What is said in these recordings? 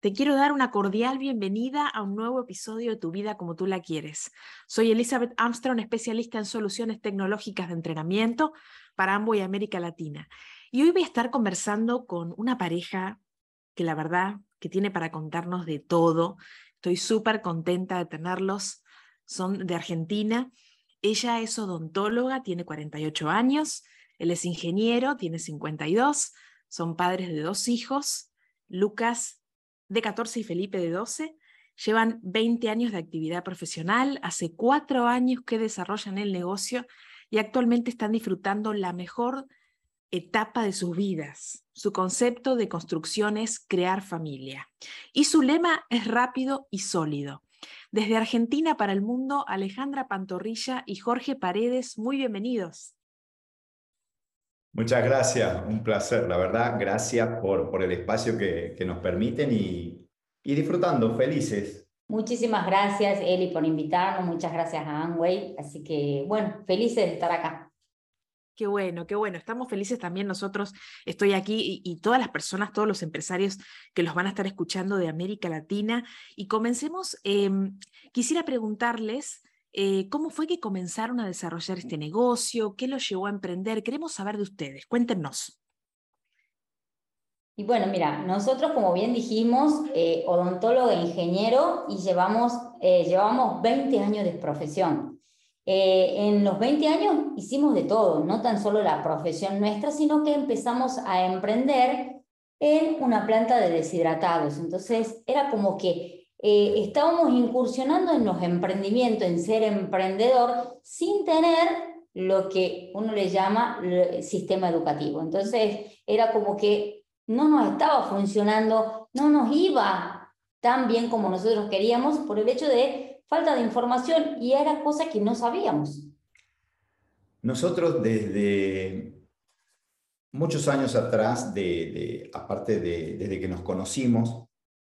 Te quiero dar una cordial bienvenida a un nuevo episodio de Tu vida como tú la quieres. Soy Elizabeth Armstrong, especialista en soluciones tecnológicas de entrenamiento para Amway América Latina. Y hoy voy a estar conversando con una pareja que la verdad que tiene para contarnos de todo. Estoy súper contenta de tenerlos. Son de Argentina. Ella es odontóloga, tiene 48 años. Él es ingeniero, tiene 52. Son padres de dos hijos. Lucas de 14 y Felipe de 12 llevan 20 años de actividad profesional, hace cuatro años que desarrollan el negocio y actualmente están disfrutando la mejor etapa de sus vidas. Su concepto de construcción es crear familia y su lema es rápido y sólido. Desde Argentina para el mundo, Alejandra Pantorrilla y Jorge Paredes, muy bienvenidos. Muchas gracias, un placer, la verdad, gracias por, por el espacio que, que nos permiten y, y, disfrutando, felices. Muchísimas gracias, Eli, por invitarnos, muchas gracias a Anway, así que bueno, felices de estar acá. Qué bueno, qué bueno. Estamos felices también nosotros. Estoy aquí y, y, todas las personas, todos los empresarios que los van a estar escuchando de América Latina. Y comencemos. Eh, quisiera preguntarles eh, ¿Cómo fue que comenzaron a desarrollar este negocio? ¿Qué los llevó a emprender? Queremos saber de ustedes. Cuéntenos. Y bueno, mira, nosotros, como bien dijimos, eh, odontólogo e ingeniero y llevamos, eh, llevamos 20 años de profesión. Eh, en los 20 años hicimos de todo, no tan solo la profesión nuestra, sino que empezamos a emprender en una planta de deshidratados. Entonces, era como que eh, estábamos incursionando en los emprendimientos, en ser emprendedor, sin tener lo que uno le llama sistema educativo. Entonces, era como que no nos estaba funcionando, no nos iba tan bien como nosotros queríamos por el hecho de falta de información y era cosa que no sabíamos. Nosotros desde muchos años atrás, aparte de, desde que nos conocimos,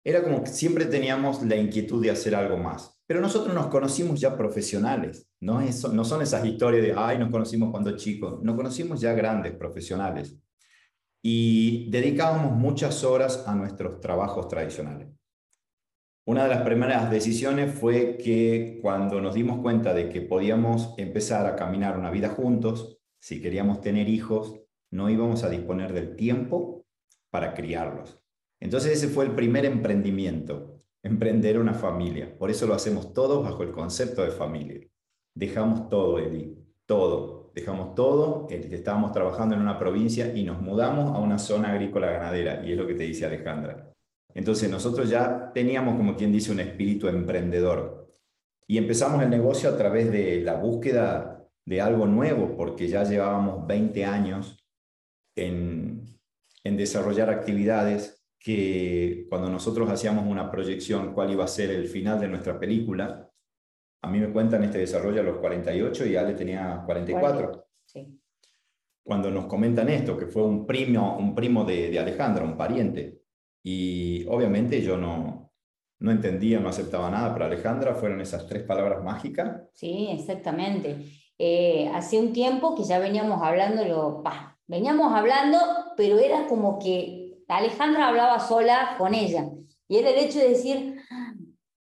era como que siempre teníamos la inquietud de hacer algo más. Pero nosotros nos conocimos ya profesionales, no, Eso, no son esas historias de, ay, nos conocimos cuando chicos, nos conocimos ya grandes profesionales. Y dedicábamos muchas horas a nuestros trabajos tradicionales. Una de las primeras decisiones fue que cuando nos dimos cuenta de que podíamos empezar a caminar una vida juntos, si queríamos tener hijos, no íbamos a disponer del tiempo para criarlos. Entonces ese fue el primer emprendimiento, emprender una familia. Por eso lo hacemos todos bajo el concepto de familia. Dejamos todo, Eli, todo. Dejamos todo, estábamos trabajando en una provincia y nos mudamos a una zona agrícola ganadera, y es lo que te dice Alejandra. Entonces nosotros ya teníamos, como quien dice, un espíritu emprendedor. Y empezamos el negocio a través de la búsqueda de algo nuevo, porque ya llevábamos 20 años en desarrollar actividades que cuando nosotros hacíamos una proyección cuál iba a ser el final de nuestra película, a mí me cuentan este desarrollo a los 48 y Ale tenía 44. Sí. Cuando nos comentan esto, que fue un primo, un primo de, de Alejandra, un pariente, y obviamente yo no, no entendía, no aceptaba nada, pero Alejandra fueron esas tres palabras mágicas. Sí, exactamente. Eh, hace un tiempo que ya veníamos hablando, lo, veníamos hablando, pero era como que Alejandra hablaba sola con ella. Y era el hecho de decir,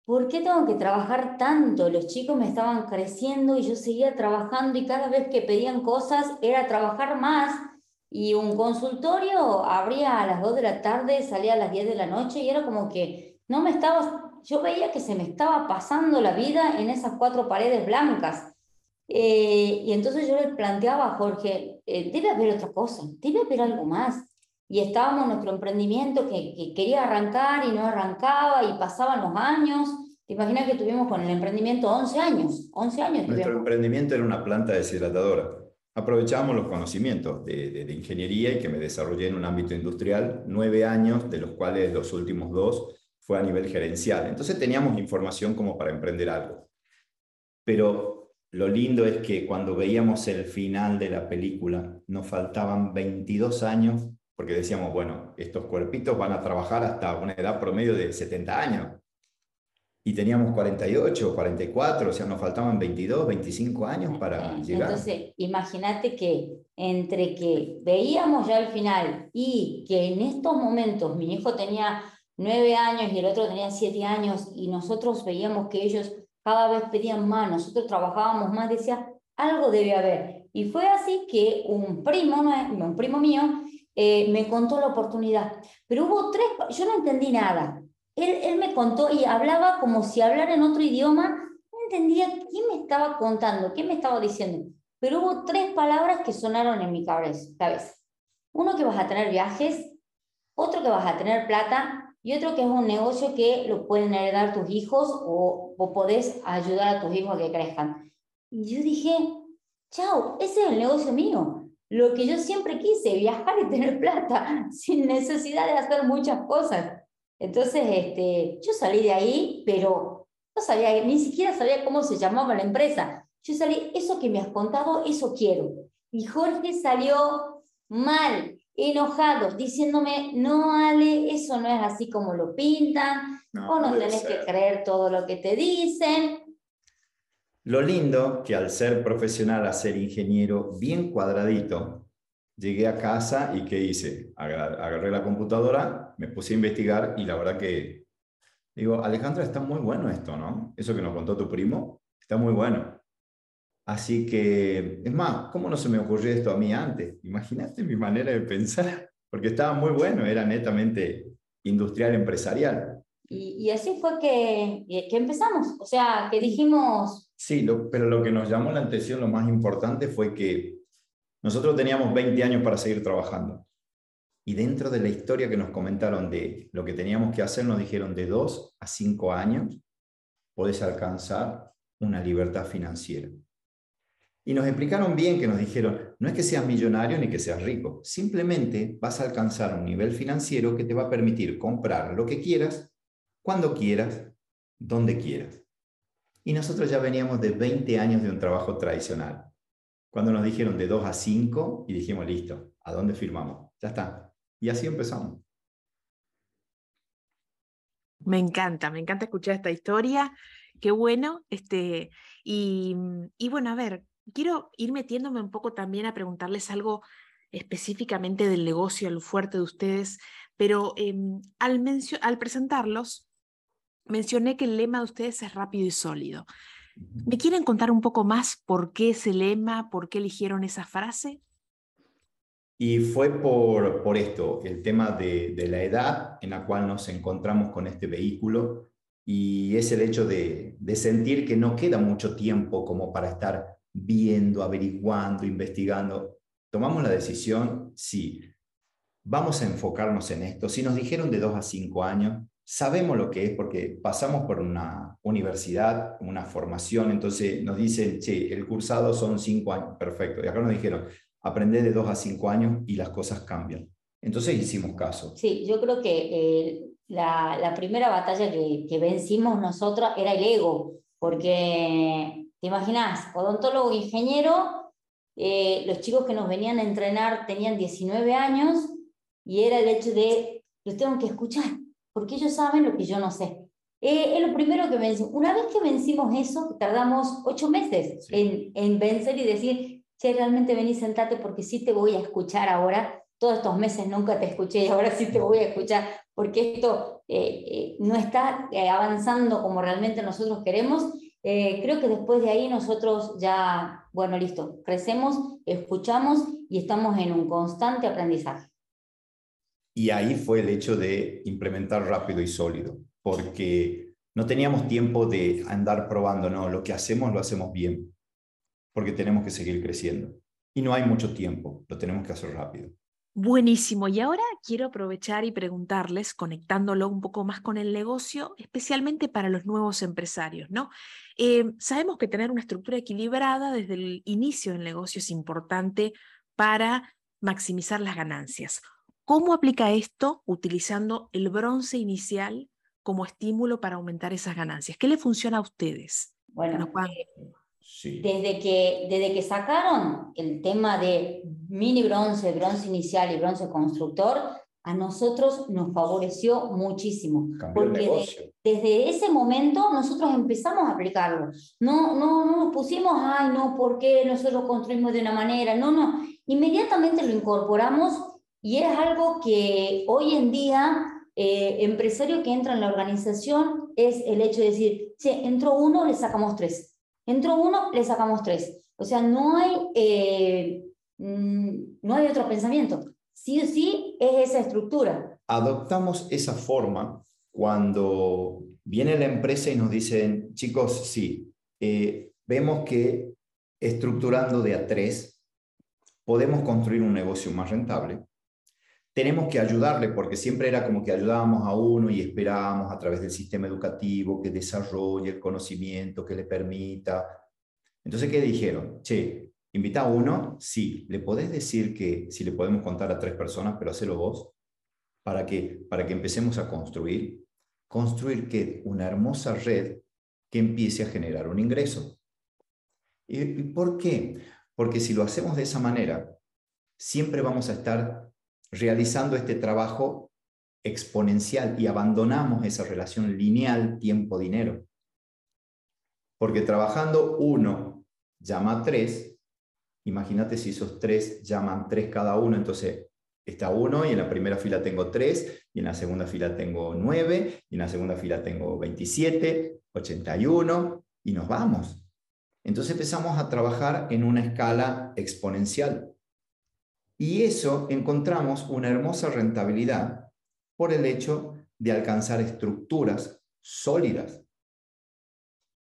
¿por qué tengo que trabajar tanto? Los chicos me estaban creciendo y yo seguía trabajando y cada vez que pedían cosas era trabajar más. Y un consultorio abría a las 2 de la tarde, salía a las 10 de la noche y era como que no me estaba, yo veía que se me estaba pasando la vida en esas cuatro paredes blancas. Eh, y entonces yo le planteaba a Jorge, eh, debe haber otra cosa, debe haber algo más y estábamos en nuestro emprendimiento que, quería arrancar y no arrancaba y pasaban los años. ¿Te imaginas que tuvimos con el emprendimiento 11 años? 11 años. Nuestro emprendimiento era una planta deshidratadora. Aprovechábamos los conocimientos de, de, ingeniería y que me desarrollé en un ámbito industrial, nueve años, de los cuales los últimos dos fue a nivel gerencial. Entonces teníamos información como para emprender algo. Pero lo lindo es que cuando veíamos el final de la película, nos faltaban 22 años, porque decíamos, bueno, estos cuerpitos van a trabajar hasta una edad promedio de 70 años. Y teníamos 48, 44, o sea, nos faltaban 22, 25 años para llegar. Entonces, imagínate que entre que veíamos ya el final y que en estos momentos mi hijo tenía 9 años y el otro tenía 7 años y nosotros veíamos que ellos cada vez pedían más, nosotros trabajábamos más, decía, algo debe haber. Y fue así que un primo, un primo mío eh, me contó la oportunidad. Pero hubo tres, yo no entendí nada. Él, me contó y hablaba como si hablara en otro idioma, no entendía qué me estaba contando, qué me estaba diciendo. Pero hubo tres palabras que sonaron en mi cabeza. Uno que vas a tener viajes, otro que vas a tener plata y otro que es un negocio que lo pueden heredar tus hijos o, o podés ayudar a tus hijos a que crezcan. Y yo dije, chao, ese es el negocio mío. Lo que yo siempre quise, viajar y tener plata, sin necesidad de hacer muchas cosas. Entonces, este, yo salí de ahí, pero no sabía, ni siquiera sabía cómo se llamaba la empresa. Yo salí, eso que me has contado, eso quiero. Y Jorge salió mal, enojados, diciéndome, no, Ale, eso no es así como lo pintan, o no tenés que creer todo lo que te dicen. Lo lindo que al ser profesional, a ser ingeniero bien cuadradito, llegué a casa y ¿qué hice? Agarré la computadora, me puse a investigar y la verdad que digo, Alejandra, está muy bueno esto, ¿no? Eso que nos contó tu primo, está muy bueno. Así que, es más, ¿cómo no se me ocurrió esto a mí antes? Imagínate mi manera de pensar, porque estaba muy bueno, era netamente industrial empresarial. Y, así fue que, que, empezamos, o sea, que dijimos... Sí, pero lo que nos llamó la atención, lo más importante fue que nosotros teníamos 20 años para seguir trabajando. Y dentro de la historia que nos comentaron de lo que teníamos que hacer, nos dijeron de 2 a 5 años podés alcanzar una libertad financiera. Y nos explicaron bien que nos dijeron, no es que seas millonario ni que seas rico, simplemente vas a alcanzar un nivel financiero que te va a permitir comprar lo que quieras, cuando quieras, donde quieras. Y nosotros ya veníamos de 20 años de un trabajo tradicional. Cuando nos dijeron de 2 a 5 y dijimos, listo, ¿a dónde firmamos? Ya está. Y así empezamos. Me encanta, me encanta escuchar esta historia. Qué bueno. Este, y, y bueno, a ver, quiero ir metiéndome un poco también a preguntarles algo específicamente del negocio, al fuerte de ustedes, pero em, al, al presentarlos, mencioné que el lema de ustedes es rápido y sólido. ¿Me quieren contar un poco más por qué ese lema, por qué eligieron esa frase? Y fue por, por esto, el tema de, de, la edad en la cual nos encontramos con este vehículo y es el hecho de, de sentir que no queda mucho tiempo como para estar viendo, averiguando, investigando. Tomamos la decisión, sí, vamos a enfocarnos en esto. Si nos dijeron de dos a cinco años, sabemos lo que es porque pasamos por una universidad, una formación, entonces nos dicen, che, el cursado son cinco años, perfecto. Y acá nos dijeron, aprende de dos a cinco años y las cosas cambian. Entonces hicimos caso. Sí, yo creo que eh, la, primera batalla que, que vencimos nosotros era el ego, porque ¿Te imaginas? Odontólogo, ingeniero, eh, los chicos que nos venían a entrenar tenían 19 años y era el hecho de, los tengo que escuchar, porque ellos saben lo que yo no sé. Eh, es lo primero que vencimos. Una vez que vencimos eso, tardamos ocho meses en, en, vencer y decir, che, realmente vení, sentate porque sí te voy a escuchar ahora. Todos estos meses nunca te escuché y ahora sí te voy a escuchar porque esto eh, no está avanzando como realmente nosotros queremos eh, creo que después de ahí nosotros ya, bueno, listo, crecemos, escuchamos y estamos en un constante aprendizaje. Y ahí fue el hecho de implementar rápido y sólido, porque no teníamos tiempo de andar probando, no, lo que hacemos lo hacemos bien, porque tenemos que seguir creciendo. Y no hay mucho tiempo, lo tenemos que hacer rápido. Buenísimo. Y ahora quiero aprovechar y preguntarles, conectándolo un poco más con el negocio, especialmente para los nuevos empresarios, ¿no? Eh, sabemos que tener una estructura equilibrada desde el inicio del negocio es importante para maximizar las ganancias. ¿Cómo aplica esto utilizando el bronce inicial como estímulo para aumentar esas ganancias? ¿Qué le funciona a ustedes? Bueno, eh, Desde, que, desde que sacaron el tema de mini bronce, bronce inicial y bronce constructor, a nosotros nos favoreció muchísimo. porque desde ese momento nosotros empezamos a aplicarlo. No, no, no nos pusimos, ay, no, ¿por qué nosotros construimos de una manera? No, no. Inmediatamente lo incorporamos y es algo que hoy en día, eh, empresario que entra en la organización, es el hecho de decir, sí, entró uno, le sacamos tres Entró uno, le sacamos tres. O sea, no hay, eh, mm, no hay otro pensamiento. Sí o sí es esa estructura. Adoptamos esa forma cuando viene la empresa y nos dicen, chicos, sí, eh, vemos que estructurando de a tres podemos construir un negocio más rentable. Tenemos que ayudarle porque siempre era como que ayudábamos a uno y esperábamos a través del sistema educativo que desarrolle el conocimiento, que le permita. Entonces, ¿qué dijeron? Che, invita a uno, sí, le podés decir que si le podemos contar a tres personas, pero hacelo vos, para que, para que empecemos a construir. Construir que una hermosa red que empiece a generar un ingreso. ¿Y por qué? Porque si lo hacemos de esa manera, siempre vamos a estar realizando este trabajo exponencial y abandonamos esa relación lineal tiempo-dinero. Porque trabajando uno llama a tres, imagínate si esos tres llaman tres cada uno, entonces está uno y en la primera fila tengo tres, y en la segunda fila tengo nueve, y en la segunda fila tengo 27, 81, y nos vamos. Entonces empezamos a trabajar en una escala exponencial. Y eso encontramos una hermosa rentabilidad por el hecho de alcanzar estructuras sólidas.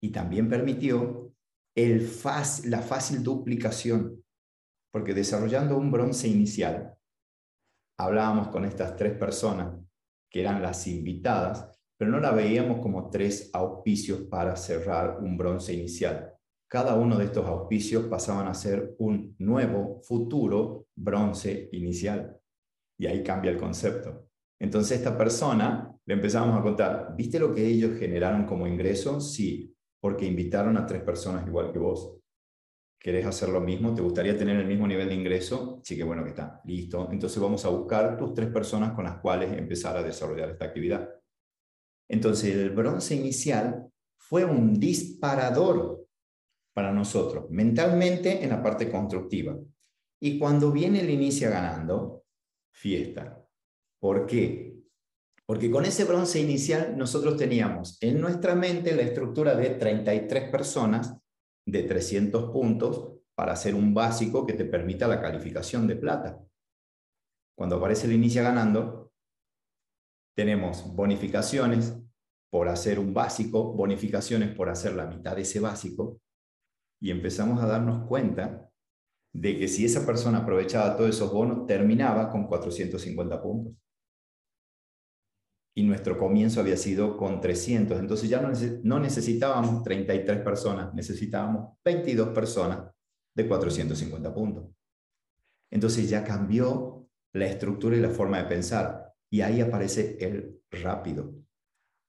Y también permitió la fácil duplicación, porque desarrollando un bronce inicial, hablábamos con estas tres personas que eran las invitadas, pero no la veíamos como tres auspicios para cerrar un bronce inicial, cada uno de estos auspicios pasaban a ser un nuevo, futuro bronce inicial. Y ahí cambia el concepto. Entonces esta persona le empezamos a contar, ¿viste lo que ellos generaron como ingreso? Sí, porque invitaron a tres personas igual que vos. ¿Querés hacer lo mismo? ¿Te gustaría tener el mismo nivel de ingreso? Sí, que bueno que está. Listo. Entonces vamos a buscar tus tres personas con las cuales empezar a desarrollar esta actividad. Entonces el bronce inicial fue un disparador para nosotros, mentalmente en la parte constructiva. Y cuando viene el inicia ganando, fiesta. ¿Por qué? Porque con ese bronce inicial nosotros teníamos en nuestra mente la estructura de 33 personas de 300 puntos para hacer un básico que te permita la calificación de plata. Cuando aparece el inicia ganando, tenemos bonificaciones por hacer un básico, bonificaciones por hacer la mitad de ese básico, y empezamos a darnos cuenta de que si esa persona aprovechaba todos esos bonos, terminaba con 450 puntos. Y nuestro comienzo había sido con 300. Entonces ya no necesitábamos 33 personas, necesitábamos 22 personas de 450 puntos. Entonces ya cambió la estructura y la forma de pensar. Y ahí aparece el rápido.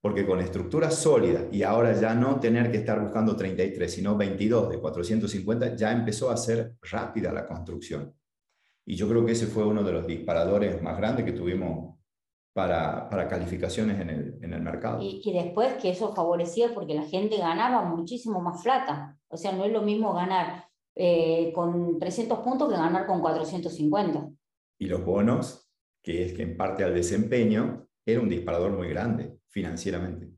Porque con estructura sólida y ahora ya no tener que estar buscando 33, sino 22 de 450, ya empezó a ser rápida la construcción. Y yo creo que ese fue uno de los disparadores más grandes que tuvimos para, para calificaciones en el, en el mercado. Y, y, después que eso favorecía porque la gente ganaba muchísimo más plata. O sea, no es lo mismo ganar eh, con 300 puntos que ganar con 450. Y los bonos, que es que en parte al desempeño, era un disparador muy grande financieramente.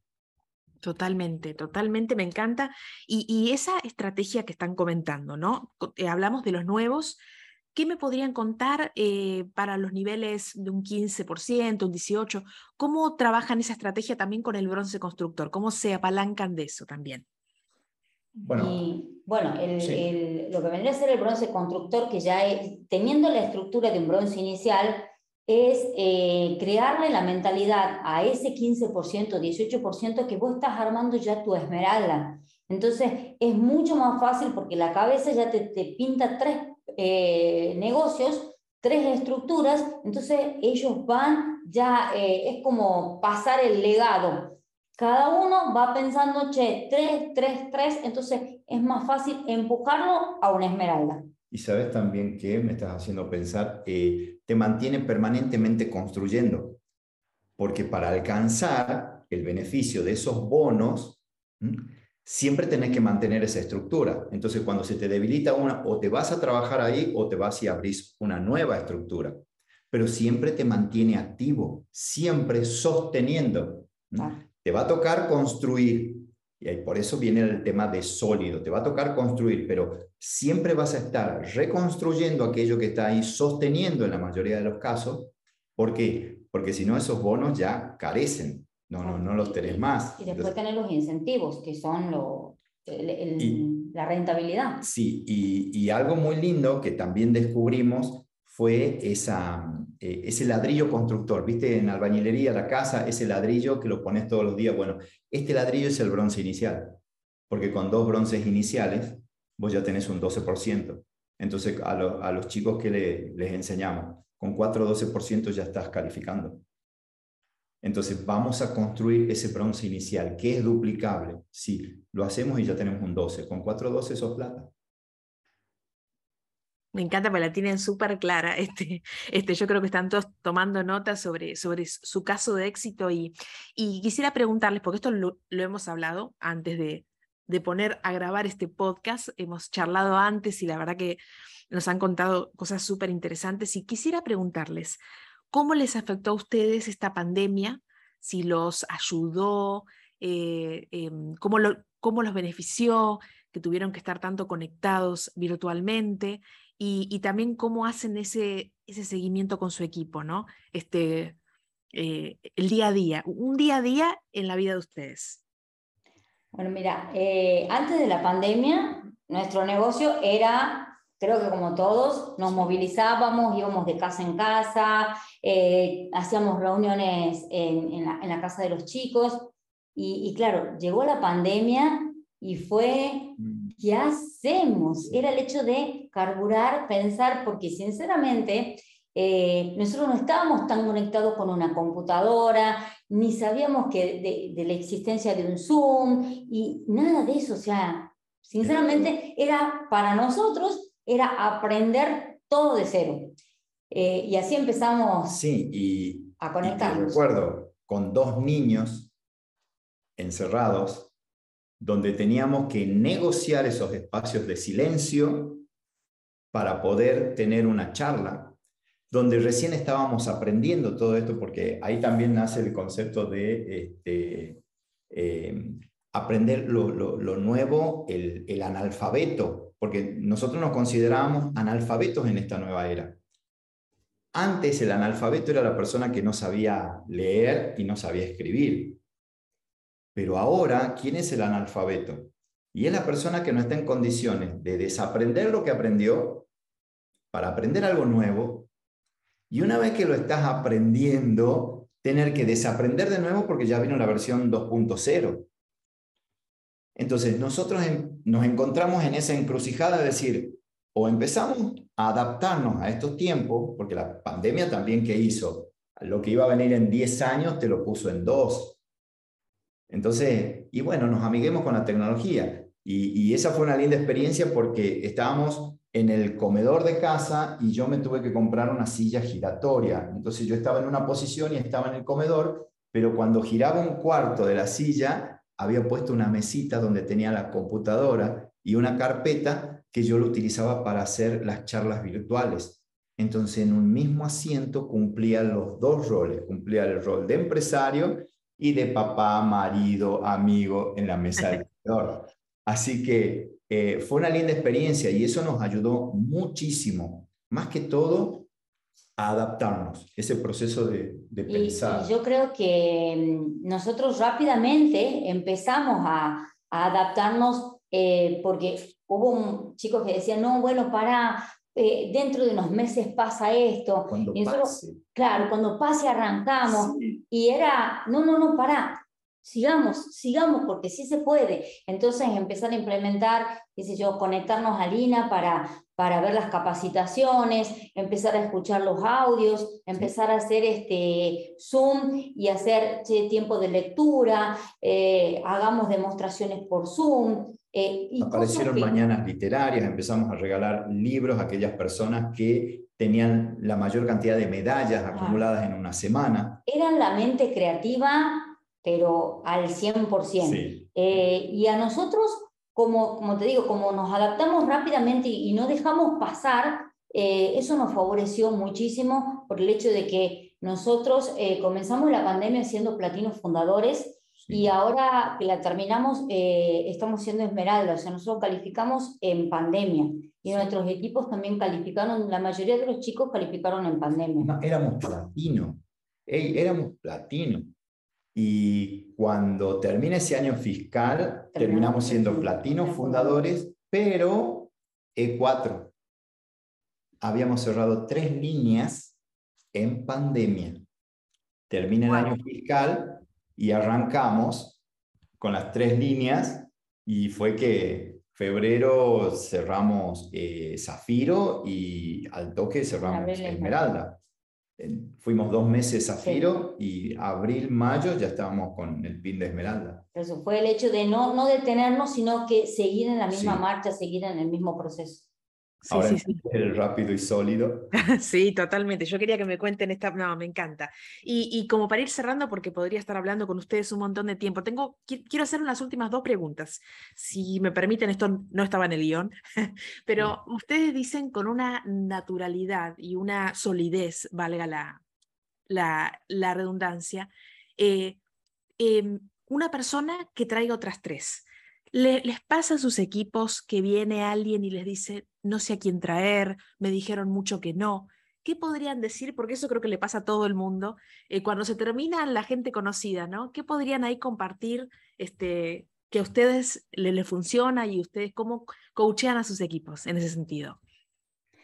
Totalmente, totalmente, me encanta. Y, esa estrategia que están comentando, ¿no? Eh, hablamos de los nuevos. ¿Qué me podrían contar eh, para los niveles de un 15%, un 18%? ¿Cómo trabajan esa estrategia también con el bronce constructor? ¿Cómo se apalancan de eso también? Bueno, bueno lo que vendría a ser el bronce constructor, que ya teniendo la estructura de un bronce inicial, es eh, crearle la mentalidad a ese 15%, 18% que vos estás armando ya tu esmeralda. Entonces es mucho más fácil porque la cabeza ya te, pinta tres eh, negocios, tres estructuras, entonces ellos van ya, eh, es como pasar el legado. cada uno va pensando, che, 3, 3, 3, entonces es más fácil empujarlo a una esmeralda. Y sabes también que me estás haciendo pensar, eh, te mantiene permanentemente construyendo, porque para alcanzar el beneficio de esos bonos, siempre tenés que mantener esa estructura. Entonces, cuando se te debilita una, o te vas a trabajar ahí o te vas y abrís una nueva estructura. Pero siempre te mantiene activo, siempre sosteniendo. Te va a tocar construir, y por eso viene el tema de sólido, te va a tocar construir, pero siempre vas a estar reconstruyendo aquello que está ahí, sosteniendo en la mayoría de los casos. ¿Por qué? Porque si no, esos bonos ya carecen no, no, no los tenés más. Y después tener los incentivos, que son lo, la rentabilidad. Sí, y, y, algo muy lindo que también descubrimos fue esa, eh, ese ladrillo constructor. Viste, en albañilería, la casa, ese ladrillo que lo pones todos los días. Bueno, este ladrillo es el bronce inicial, porque con dos bronces iniciales vos ya tenés un 12%. Entonces, a, los chicos que le, les enseñamos, con 4 12% ya estás calificando. Entonces vamos a construir ese bronce inicial, que es duplicable. Sí, lo hacemos y ya tenemos un 12. Con 4 12 sos plata. Me encanta, porque la tienen súper clara. Este, este, yo creo que están todos tomando notas sobre, sobre su caso de éxito y, y quisiera preguntarles, porque esto lo, hemos hablado antes de, de poner a grabar este podcast, hemos charlado antes y la verdad que nos han contado cosas súper interesantes y quisiera preguntarles, ¿Cómo les afectó a ustedes esta pandemia? Si los ayudó, eh, em, cómo, cómo, los benefició, que tuvieron que estar tanto conectados virtualmente y, también cómo hacen ese, ese seguimiento con su equipo, ¿no? Este, eh, el día a día, un día a día en la vida de ustedes. Bueno, mira, eh, antes de la pandemia, nuestro negocio era creo que como todos, nos movilizábamos, íbamos de casa en casa, eh, hacíamos reuniones en, la, casa de los chicos. Y, claro, llegó la pandemia y fue, ¿qué hacemos? Era el hecho de carburar, pensar, porque sinceramente eh, nosotros no estábamos tan conectados con una computadora, ni sabíamos que de, la existencia de un Zoom y nada de eso. O sea, sinceramente era para nosotros era aprender todo de cero. Eh, y así empezamos sí, y, a conectarnos. Y recuerdo con dos niños encerrados, donde teníamos que negociar esos espacios de silencio para poder tener una charla, donde recién estábamos aprendiendo todo esto, porque ahí también nace el concepto de este, eh, aprender lo, nuevo, el, el analfabeto porque nosotros nos considerábamos analfabetos en esta nueva era. Antes el analfabeto era la persona que no sabía leer y no sabía escribir. Pero ahora, ¿quién es el analfabeto? Y es la persona que no está en condiciones de desaprender lo que aprendió para aprender algo nuevo. Y una vez que lo estás aprendiendo, tener que desaprender de nuevo porque ya vino la versión 2.0. Entonces, nosotros nos encontramos en esa encrucijada de decir, o empezamos a adaptarnos a estos tiempos, porque la pandemia también que hizo, lo que iba a venir en 10 años te lo puso en 2. Entonces, y bueno, nos amiguemos con la tecnología. Y, esa fue una linda experiencia porque estábamos en el comedor de casa y yo me tuve que comprar una silla giratoria. Entonces yo estaba en una posición y estaba en el comedor, pero cuando giraba un cuarto de la silla, había puesto una mesita donde tenía la computadora y una carpeta que yo lo utilizaba para hacer las charlas virtuales. Entonces, en un mismo asiento cumplía los dos roles, cumplía el rol de empresario y de papá, marido, amigo en la mesa del comedor. Así que eh, fue una linda experiencia y eso nos ayudó muchísimo. Más que todo, adaptarnos, ese proceso de, pensar. yo creo que mm, nosotros rápidamente empezamos a, adaptarnos eh, porque hubo un chico que decía, no, bueno, para, eh, dentro de unos meses pasa esto. Cuando pase. Claro, cuando pase arrancamos. Y era, no, no, no, para, sigamos, sigamos, porque sí se puede. Entonces empezar a implementar, qué sé yo, conectarnos a Lina para, para ver las capacitaciones, empezar a escuchar los audios, empezar a hacer este Zoom y hacer tiempo de lectura, eh, hagamos demostraciones por Zoom. Eh, y Aparecieron mañanas literarias, empezamos a regalar libros a aquellas personas que tenían la mayor cantidad de medallas ah. acumuladas en una semana. Eran la mente creativa, pero al 100%. Eh, y a nosotros como, como te digo, como nos adaptamos rápidamente y, no dejamos pasar, eh, eso nos favoreció muchísimo por el hecho de que nosotros eh, comenzamos la pandemia siendo platinos fundadores y ahora que la terminamos eh, estamos siendo esmeralda, o sea, nosotros calificamos en pandemia y nuestros equipos también calificaron, la mayoría de los chicos calificaron en pandemia. No, éramos platino, éramos platino. Y cuando termina ese año fiscal, terminamos siendo platinos fundadores, pero E4. Habíamos cerrado tres líneas en pandemia. Termina el año fiscal y arrancamos con las tres líneas y fue que febrero cerramos eh, Zafiro y al toque cerramos Esmeralda fuimos dos meses Zafiro y abril, mayo ya estábamos con el pin de Esmeralda. Eso fue el hecho de no, no detenernos, sino que seguir en la misma marcha, seguir en el mismo proceso. Sí, Ahora sí, sí. el rápido y sólido. sí, totalmente. Yo quería que me cuenten esta, no, me encanta. Y, y, como para ir cerrando, porque podría estar hablando con ustedes un montón de tiempo, tengo, quiero hacer unas últimas dos preguntas. Si me permiten, esto no estaba en el guion, pero ustedes dicen con una naturalidad y una solidez, valga la, la, la redundancia, eh, em, una persona que traiga otras tres. ¿Les pasa a sus equipos que viene alguien y les dice, no sé a quién traer, me dijeron mucho que no? ¿Qué podrían decir? Porque eso creo que le pasa a todo el mundo. Eh, cuando se termina la gente conocida, ¿no? ¿Qué podrían ahí compartir este, que a ustedes les le funciona y ustedes cómo coachean a sus equipos en ese sentido?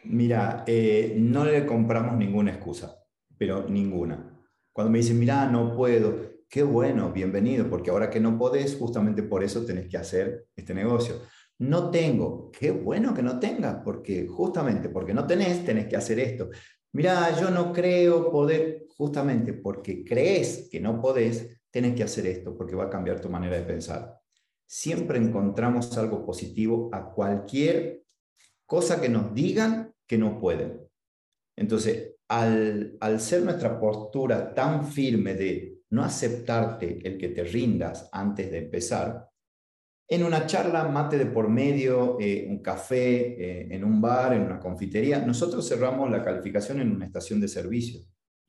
Mira, eh, no le compramos ninguna excusa, pero ninguna. Cuando me dicen, mira, no puedo, qué bueno, bienvenido, porque ahora que no podés, justamente por eso tenés que hacer este negocio. No tengo, qué bueno que no tengas, porque justamente porque no tenés, tenés que hacer esto. Mira, yo no creo poder, justamente porque crees que no podés, tenés que hacer esto, porque va a cambiar tu manera de pensar. Siempre encontramos algo positivo a cualquier cosa que nos digan que no pueden. Entonces, al, al ser nuestra postura tan firme de no aceptarte el que te rindas antes de empezar, en una charla, mate de por medio, eh, un café, eh, en un bar, en una confitería, nosotros cerramos la calificación en una estación de servicio.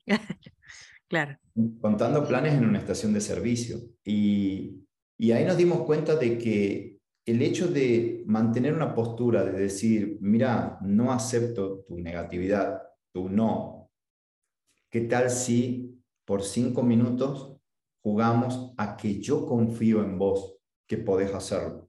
claro. Contando planes en una estación de servicio. Y, y ahí nos dimos cuenta de que el hecho de mantener una postura, de decir, mira, no acepto tu negatividad, tu no, ¿qué tal si por cinco minutos jugamos a que yo confío en vos, que podés hacerlo.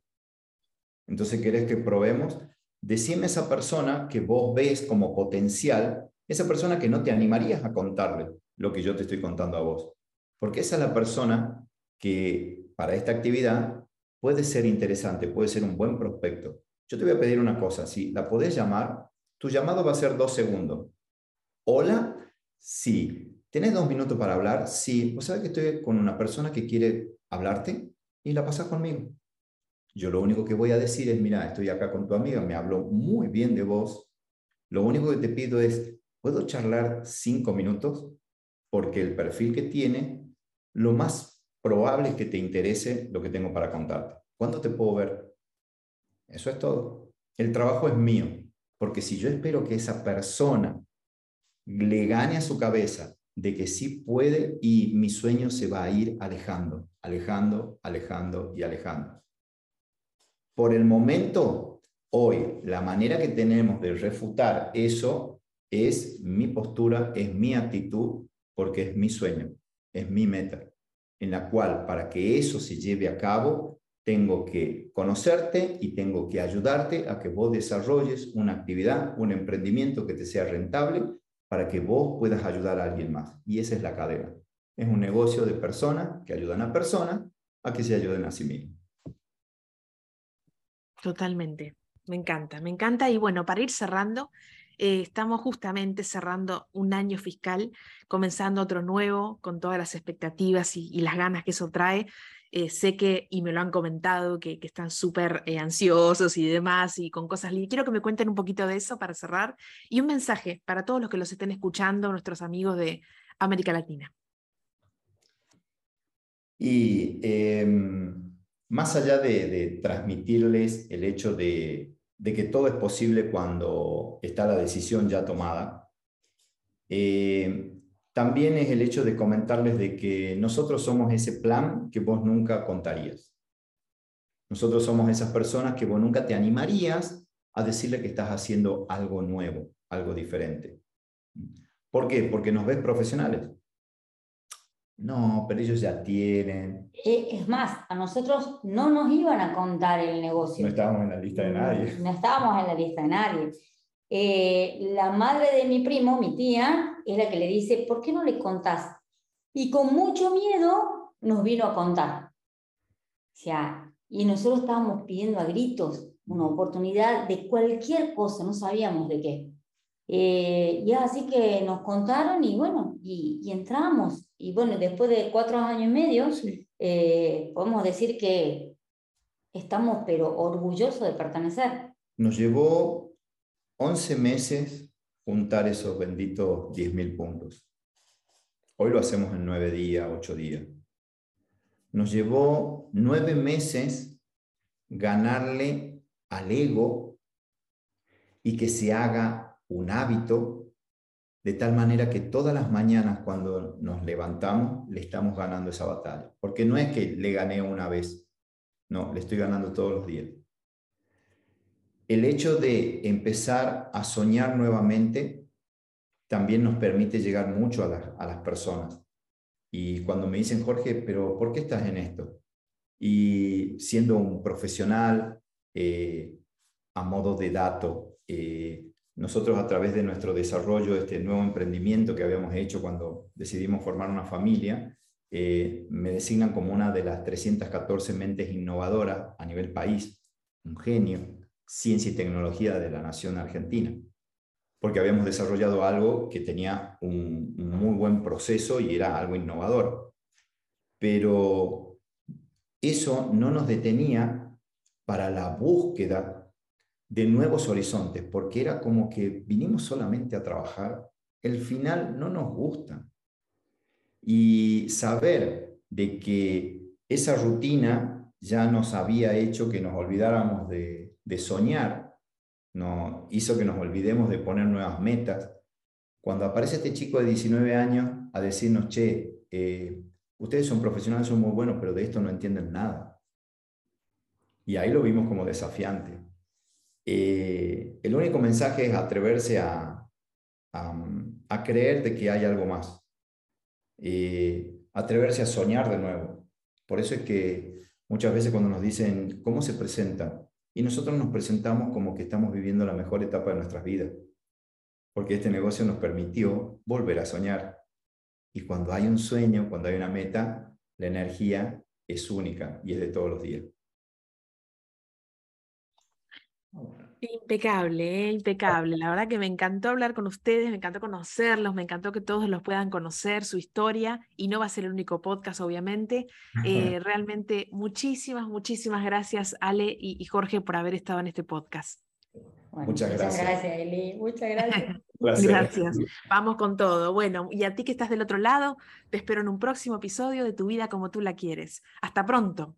Entonces, ¿querés que probemos? Decime esa persona que vos ves como potencial, esa persona que no te animarías a contarle lo que yo te estoy contando a vos. Porque esa es la persona que para esta actividad puede ser interesante, puede ser un buen prospecto. Yo te voy a pedir una cosa, si la podés llamar, tu llamado va a ser dos segundos. Hola, sí. ¿Tienes dos minutos para hablar? Sí, pues sabes que estoy con una persona que quiere hablarte y la pasas conmigo. Yo lo único que voy a decir es, mira, estoy acá con tu amiga, me habló muy bien de vos. Lo único que te pido es, ¿puedo charlar cinco minutos? Porque el perfil que tiene, lo más probable es que te interese lo que tengo para contarte. ¿Cuándo te puedo ver? Eso es todo. El trabajo es mío, porque si yo espero que esa persona le gane a su cabeza de que sí puede y mi sueño se va a ir alejando, alejando, alejando y alejando. Por el momento, hoy, la manera que tenemos de refutar eso es mi postura, es mi actitud, porque es mi sueño, es mi meta, en la cual para que eso se lleve a cabo, tengo que conocerte y tengo que ayudarte a que vos desarrolles una actividad, un emprendimiento que te sea rentable para que vos puedas ayudar a alguien más. Y esa es la cadena. Es un negocio de personas que ayudan a personas a que se ayuden a sí mismos. Totalmente. me encanta, me encanta. Y bueno, para ir cerrando, eh, estamos justamente cerrando un año fiscal, comenzando otro nuevo, con todas las expectativas y, las ganas que eso trae. Eh, sé que, y me lo han comentado, que, están súper eh, ansiosos y demás, y con cosas. Quiero que me cuenten un poquito de eso para cerrar. Y un mensaje para todos los que los estén escuchando, nuestros amigos de América Latina. Y em, más allá de, transmitirles el hecho de, que todo es posible cuando está la decisión ya tomada, em, también es el hecho de comentarles de que nosotros somos ese plan que vos nunca contarías. Nosotros somos esas personas que vos nunca te animarías a decirle que estás haciendo algo nuevo, algo diferente. ¿Por qué? Porque nos ves profesionales. No, pero ellos ya tienen. Eh, es más, a nosotros no nos iban a contar el negocio. No estábamos en la lista de nadie. No, estábamos en la lista de nadie. Eh, la madre de mi primo, mi tía, es la que le dice, ¿por qué no le contás? Y con mucho miedo nos vino a contar. O sea, y nosotros estábamos pidiendo a gritos una oportunidad de cualquier cosa, no sabíamos de qué. Eh, y así que nos contaron y bueno, y, entramos. Y bueno, después de cuatro años y medio, eh, podemos decir que estamos pero orgullosos de pertenecer. Nos llevó 11 meses juntar esos benditos 10.000 puntos. Hoy lo hacemos en nueve días, ocho días. Nos llevó nueve meses ganarle al ego y que se haga un hábito, de tal manera que todas las mañanas cuando nos levantamos le estamos ganando esa batalla. Porque no es que le gané una vez, no, le estoy ganando todos los días. El hecho de empezar a soñar nuevamente también nos permite llegar mucho a, las personas. Y cuando me dicen, Jorge, pero ¿por qué estás en esto? Y siendo un profesional eh, a modo de dato, eh, nosotros a través de nuestro desarrollo, de este nuevo emprendimiento que habíamos hecho cuando decidimos formar una familia, eh, me designan como una de las 314 mentes innovadoras a nivel país, un genio, ciencia y tecnología de la nación argentina, porque habíamos desarrollado algo que tenía un muy buen proceso y era algo innovador. Pero eso no nos detenía para la búsqueda de nuevos horizontes, porque era como que vinimos solamente a trabajar, el final no nos gusta. Y saber de que esa rutina ya nos había hecho que nos olvidáramos de, soñar, no, hizo que nos olvidemos de poner nuevas metas. Cuando aparece este chico de 19 años a decirnos, che, eh, ustedes son profesionales, son muy buenos, pero de esto no entienden nada. Y ahí lo vimos como desafiante. Eh, el único mensaje es atreverse a, creer de que hay algo más. Eh, atreverse a soñar de nuevo. Por eso es que muchas veces cuando nos dicen, ¿cómo se presenta? Y nosotros nos presentamos como que estamos viviendo la mejor etapa de nuestras vidas. Porque este negocio nos permitió volver a soñar. Y cuando hay un sueño, cuando hay una meta, la energía es única y es de todos los días. Impecable, ¿eh? impecable. La verdad que me encantó hablar con ustedes, me encantó conocerlos, me encantó que todos los puedan conocer, su historia, y no va a ser el único podcast, obviamente. Eh, realmente muchísimas, muchísimas gracias, Ale y, Jorge, por haber estado en este podcast. muchas gracias. Muchas gracias, Eli. Muchas gracias. gracias. Vamos con todo. Bueno, y a ti que estás del otro lado, te espero en un próximo episodio de Tu vida como tú la quieres. Hasta pronto.